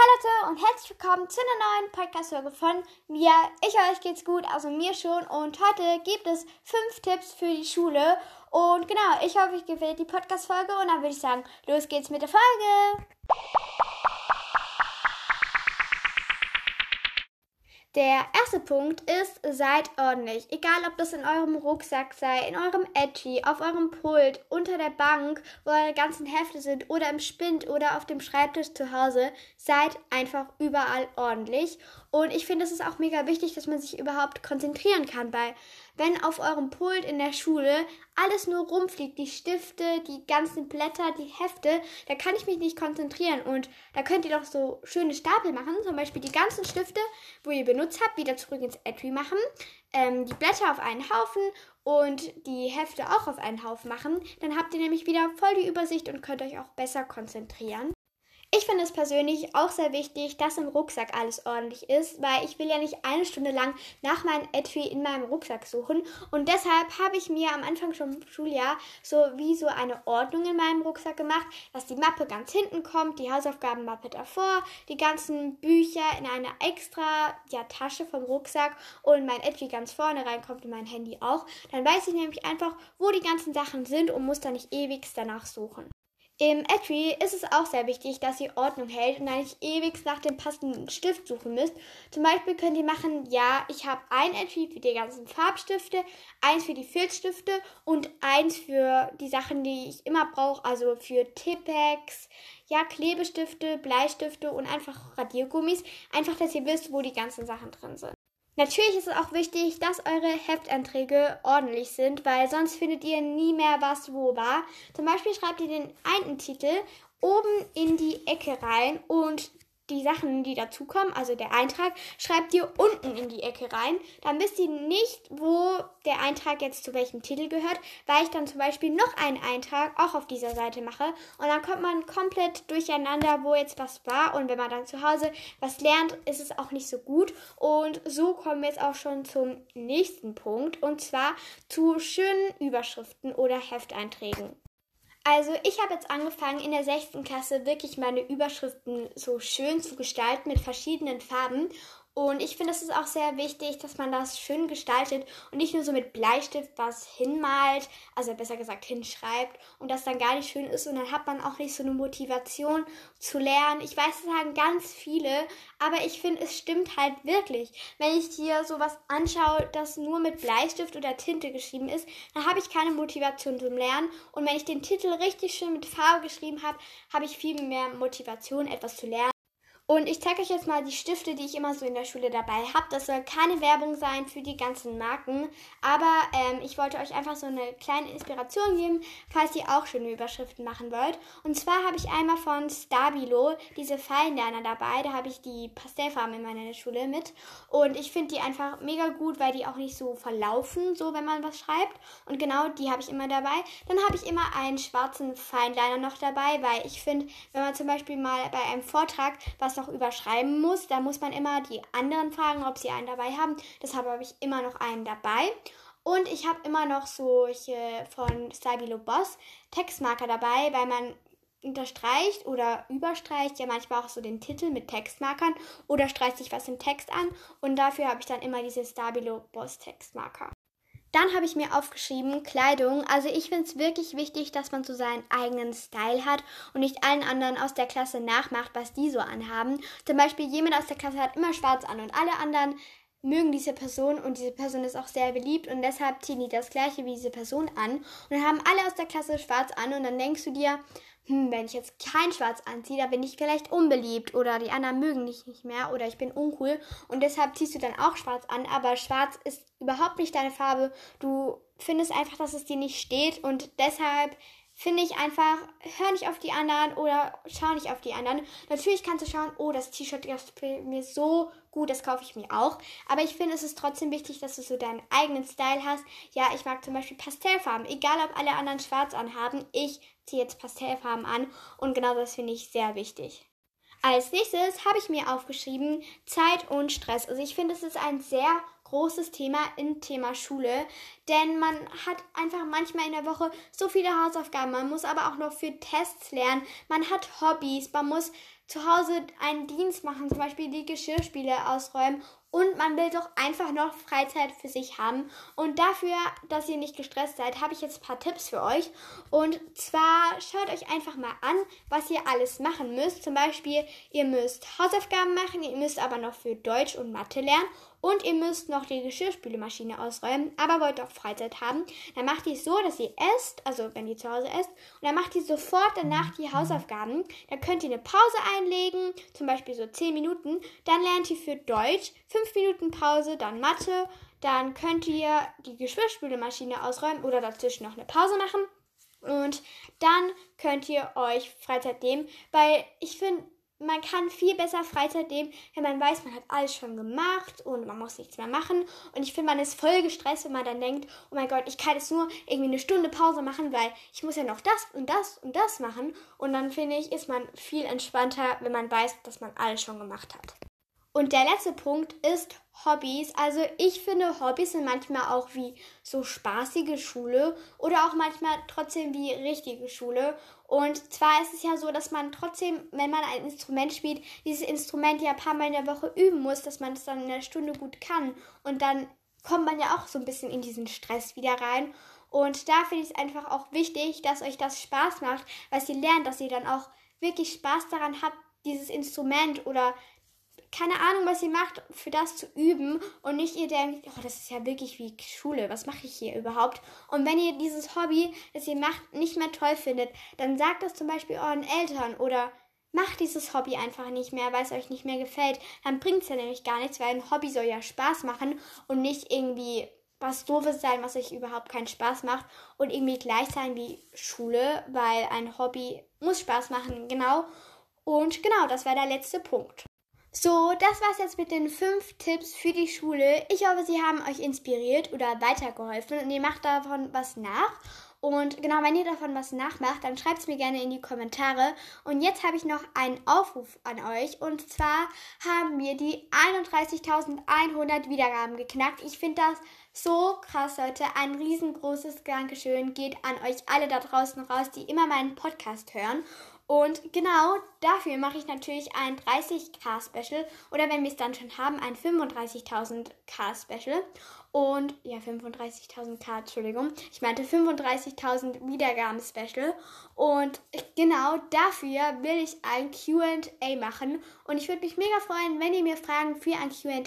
Hallo und herzlich willkommen zu einer neuen Podcast-Folge von mir. Ich euch geht's gut, also mir schon. Und heute gibt es fünf Tipps für die Schule. Und genau, ich hoffe, euch gefällt die Podcast-Folge. Und dann würde ich sagen, los geht's mit der Folge. Der erste Punkt ist, seid ordentlich. Egal, ob das in eurem Rucksack sei, in eurem Edgy, auf eurem Pult, unter der Bank, wo eure ganzen Hefte sind oder im Spind oder auf dem Schreibtisch zu Hause, seid einfach überall ordentlich. Und ich finde, es ist auch mega wichtig, dass man sich überhaupt konzentrieren kann, weil wenn auf eurem Pult in der Schule alles nur rumfliegt, die Stifte, die ganzen Blätter, die Hefte, da kann ich mich nicht konzentrieren. Und da könnt ihr doch so schöne Stapel machen, zum Beispiel die ganzen Stifte, wo ihr benutzt habt, wieder zurück ins Etui machen, ähm, die Blätter auf einen Haufen und die Hefte auch auf einen Haufen machen. Dann habt ihr nämlich wieder voll die Übersicht und könnt euch auch besser konzentrieren. Ich finde es persönlich auch sehr wichtig, dass im Rucksack alles ordentlich ist, weil ich will ja nicht eine Stunde lang nach meinem Etui in meinem Rucksack suchen. Und deshalb habe ich mir am Anfang schon im Schuljahr so wie so eine Ordnung in meinem Rucksack gemacht, dass die Mappe ganz hinten kommt, die Hausaufgabenmappe davor, die ganzen Bücher in eine extra ja, Tasche vom Rucksack und mein Etui ganz vorne reinkommt und mein Handy auch. Dann weiß ich nämlich einfach, wo die ganzen Sachen sind und muss da nicht ewig danach suchen. Im Etui ist es auch sehr wichtig, dass ihr Ordnung hält und nicht ewig nach dem passenden Stift suchen müsst. Zum Beispiel könnt ihr machen, ja, ich habe ein Etui für die ganzen Farbstifte, eins für die Filzstifte und eins für die Sachen, die ich immer brauche, also für Tippex, ja, Klebestifte, Bleistifte und einfach Radiergummis. Einfach, dass ihr wisst, wo die ganzen Sachen drin sind. Natürlich ist es auch wichtig, dass eure Heftanträge ordentlich sind, weil sonst findet ihr nie mehr, was wo war. Zum Beispiel schreibt ihr den einen Titel oben in die Ecke rein und die Sachen, die dazukommen, also der Eintrag, schreibt ihr unten in die Ecke rein. Dann wisst ihr nicht, wo der Eintrag jetzt zu welchem Titel gehört, weil ich dann zum Beispiel noch einen Eintrag auch auf dieser Seite mache. Und dann kommt man komplett durcheinander, wo jetzt was war. Und wenn man dann zu Hause was lernt, ist es auch nicht so gut. Und so kommen wir jetzt auch schon zum nächsten Punkt. Und zwar zu schönen Überschriften oder Hefteinträgen. Also ich habe jetzt angefangen in der sechsten Klasse wirklich meine Überschriften so schön zu gestalten mit verschiedenen Farben und ich finde, es ist auch sehr wichtig, dass man das schön gestaltet und nicht nur so mit Bleistift was hinmalt, also besser gesagt hinschreibt und das dann gar nicht schön ist und dann hat man auch nicht so eine Motivation zu lernen. Ich weiß, es sagen ganz viele, aber ich finde, es stimmt halt wirklich. Wenn ich hier sowas anschaue, das nur mit Bleistift oder Tinte geschrieben ist, dann habe ich keine Motivation zum Lernen und wenn ich den Titel richtig schön mit Farbe geschrieben habe, habe ich viel mehr Motivation, etwas zu lernen. Und ich zeige euch jetzt mal die Stifte, die ich immer so in der Schule dabei habe. Das soll keine Werbung sein für die ganzen Marken, aber ähm, ich wollte euch einfach so eine kleine Inspiration geben, falls ihr auch schöne Überschriften machen wollt. Und zwar habe ich einmal von Stabilo diese Fallenlerner dabei. Da habe ich die Pastellfarben in meiner Schule mit. Und ich finde die einfach mega gut, weil die auch nicht so verlaufen, so wenn man was schreibt. Und genau die habe ich immer dabei. Dann habe ich immer einen schwarzen Feinliner noch dabei, weil ich finde, wenn man zum Beispiel mal bei einem Vortrag was noch überschreiben muss. Da muss man immer die anderen fragen, ob sie einen dabei haben. Deshalb habe ich immer noch einen dabei. Und ich habe immer noch solche von Stabilo Boss Textmarker dabei, weil man unterstreicht oder überstreicht ja manchmal auch so den Titel mit Textmarkern oder streicht sich was im Text an. Und dafür habe ich dann immer diese Stabilo Boss Textmarker. Dann habe ich mir aufgeschrieben Kleidung. Also ich finde es wirklich wichtig, dass man so seinen eigenen Style hat und nicht allen anderen aus der Klasse nachmacht, was die so anhaben. Zum Beispiel jemand aus der Klasse hat immer schwarz an und alle anderen mögen diese Person und diese Person ist auch sehr beliebt und deshalb ziehen die das gleiche wie diese Person an und dann haben alle aus der Klasse schwarz an und dann denkst du dir, hm, wenn ich jetzt kein Schwarz anziehe, dann bin ich vielleicht unbeliebt oder die anderen mögen mich nicht mehr oder ich bin uncool und deshalb ziehst du dann auch Schwarz an, aber Schwarz ist überhaupt nicht deine Farbe. Du findest einfach, dass es dir nicht steht und deshalb finde ich einfach, hör nicht auf die anderen oder schau nicht auf die anderen. Natürlich kannst du schauen, oh, das T-Shirt gefällt mir so gut, das kaufe ich mir auch. Aber ich finde, es ist trotzdem wichtig, dass du so deinen eigenen Style hast. Ja, ich mag zum Beispiel Pastellfarben. Egal, ob alle anderen schwarz anhaben, ich ziehe jetzt Pastellfarben an. Und genau das finde ich sehr wichtig. Als nächstes habe ich mir aufgeschrieben Zeit und Stress. Also ich finde, es ist ein sehr großes Thema im Thema Schule, denn man hat einfach manchmal in der Woche so viele Hausaufgaben, man muss aber auch noch für Tests lernen, man hat Hobbys, man muss zu Hause einen Dienst machen, zum Beispiel die Geschirrspiele ausräumen und man will doch einfach noch Freizeit für sich haben. Und dafür, dass ihr nicht gestresst seid, habe ich jetzt ein paar Tipps für euch. Und zwar schaut euch einfach mal an, was ihr alles machen müsst. Zum Beispiel, ihr müsst Hausaufgaben machen, ihr müsst aber noch für Deutsch und Mathe lernen und ihr müsst noch die Geschirrspülmaschine ausräumen, aber wollt auch Freizeit haben, dann macht ihr es so, dass ihr esst, also wenn ihr zu Hause esst, und dann macht ihr sofort danach die Hausaufgaben. Dann könnt ihr eine Pause einlegen, zum Beispiel so 10 Minuten. Dann lernt ihr für Deutsch 5 Minuten Pause, dann Mathe. Dann könnt ihr die Geschirrspülmaschine ausräumen oder dazwischen noch eine Pause machen. Und dann könnt ihr euch Freizeit nehmen, weil ich finde, man kann viel besser Freizeit nehmen, wenn man weiß, man hat alles schon gemacht und man muss nichts mehr machen. Und ich finde, man ist voll gestresst, wenn man dann denkt, oh mein Gott, ich kann jetzt nur irgendwie eine Stunde Pause machen, weil ich muss ja noch das und das und das machen. Und dann finde ich, ist man viel entspannter, wenn man weiß, dass man alles schon gemacht hat. Und der letzte Punkt ist Hobbys. Also ich finde, Hobbys sind manchmal auch wie so spaßige Schule oder auch manchmal trotzdem wie richtige Schule. Und zwar ist es ja so, dass man trotzdem, wenn man ein Instrument spielt, dieses Instrument ja ein paar Mal in der Woche üben muss, dass man es dann in der Stunde gut kann. Und dann kommt man ja auch so ein bisschen in diesen Stress wieder rein. Und da finde ich es einfach auch wichtig, dass euch das Spaß macht, weil ihr lernt, dass ihr dann auch wirklich Spaß daran habt, dieses Instrument oder keine Ahnung, was ihr macht, für das zu üben und nicht ihr denkt, oh, das ist ja wirklich wie Schule, was mache ich hier überhaupt? Und wenn ihr dieses Hobby, das ihr macht, nicht mehr toll findet, dann sagt das zum Beispiel euren Eltern oder macht dieses Hobby einfach nicht mehr, weil es euch nicht mehr gefällt. Dann bringt es ja nämlich gar nichts, weil ein Hobby soll ja Spaß machen und nicht irgendwie was doofes sein, was euch überhaupt keinen Spaß macht und irgendwie gleich sein wie Schule, weil ein Hobby muss Spaß machen, genau. Und genau, das war der letzte Punkt. So, das war's jetzt mit den fünf Tipps für die Schule. Ich hoffe, sie haben euch inspiriert oder weitergeholfen und ihr macht davon was nach. Und genau, wenn ihr davon was nachmacht, dann schreibt es mir gerne in die Kommentare. Und jetzt habe ich noch einen Aufruf an euch. Und zwar haben wir die 31.100 Wiedergaben geknackt. Ich finde das so krass, Leute. Ein riesengroßes Dankeschön geht an euch alle da draußen raus, die immer meinen Podcast hören. Und genau dafür mache ich natürlich ein 30k-Special oder wenn wir es dann schon haben, ein 35.000k-Special. Und ja, 35.000k, Entschuldigung. Ich meinte 35.000 Wiedergaben-Special. Und genau dafür will ich ein QA machen. Und ich würde mich mega freuen, wenn ihr mir Fragen für ein QA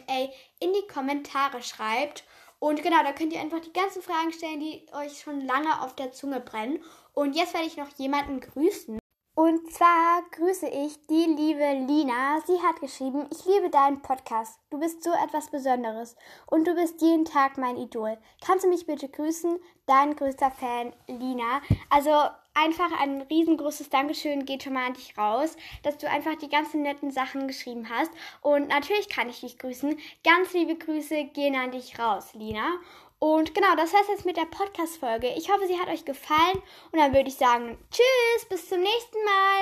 in die Kommentare schreibt. Und genau, da könnt ihr einfach die ganzen Fragen stellen, die euch schon lange auf der Zunge brennen. Und jetzt werde ich noch jemanden grüßen. Und zwar grüße ich die liebe Lina. Sie hat geschrieben, ich liebe deinen Podcast. Du bist so etwas Besonderes und du bist jeden Tag mein Idol. Kannst du mich bitte grüßen? Dein größter Fan, Lina. Also einfach ein riesengroßes Dankeschön geht schon mal an dich raus, dass du einfach die ganzen netten Sachen geschrieben hast. Und natürlich kann ich dich grüßen. Ganz liebe Grüße gehen an dich raus, Lina. Und genau, das heißt jetzt mit der Podcast-Folge. Ich hoffe, sie hat euch gefallen. Und dann würde ich sagen, tschüss, bis zum nächsten Mal.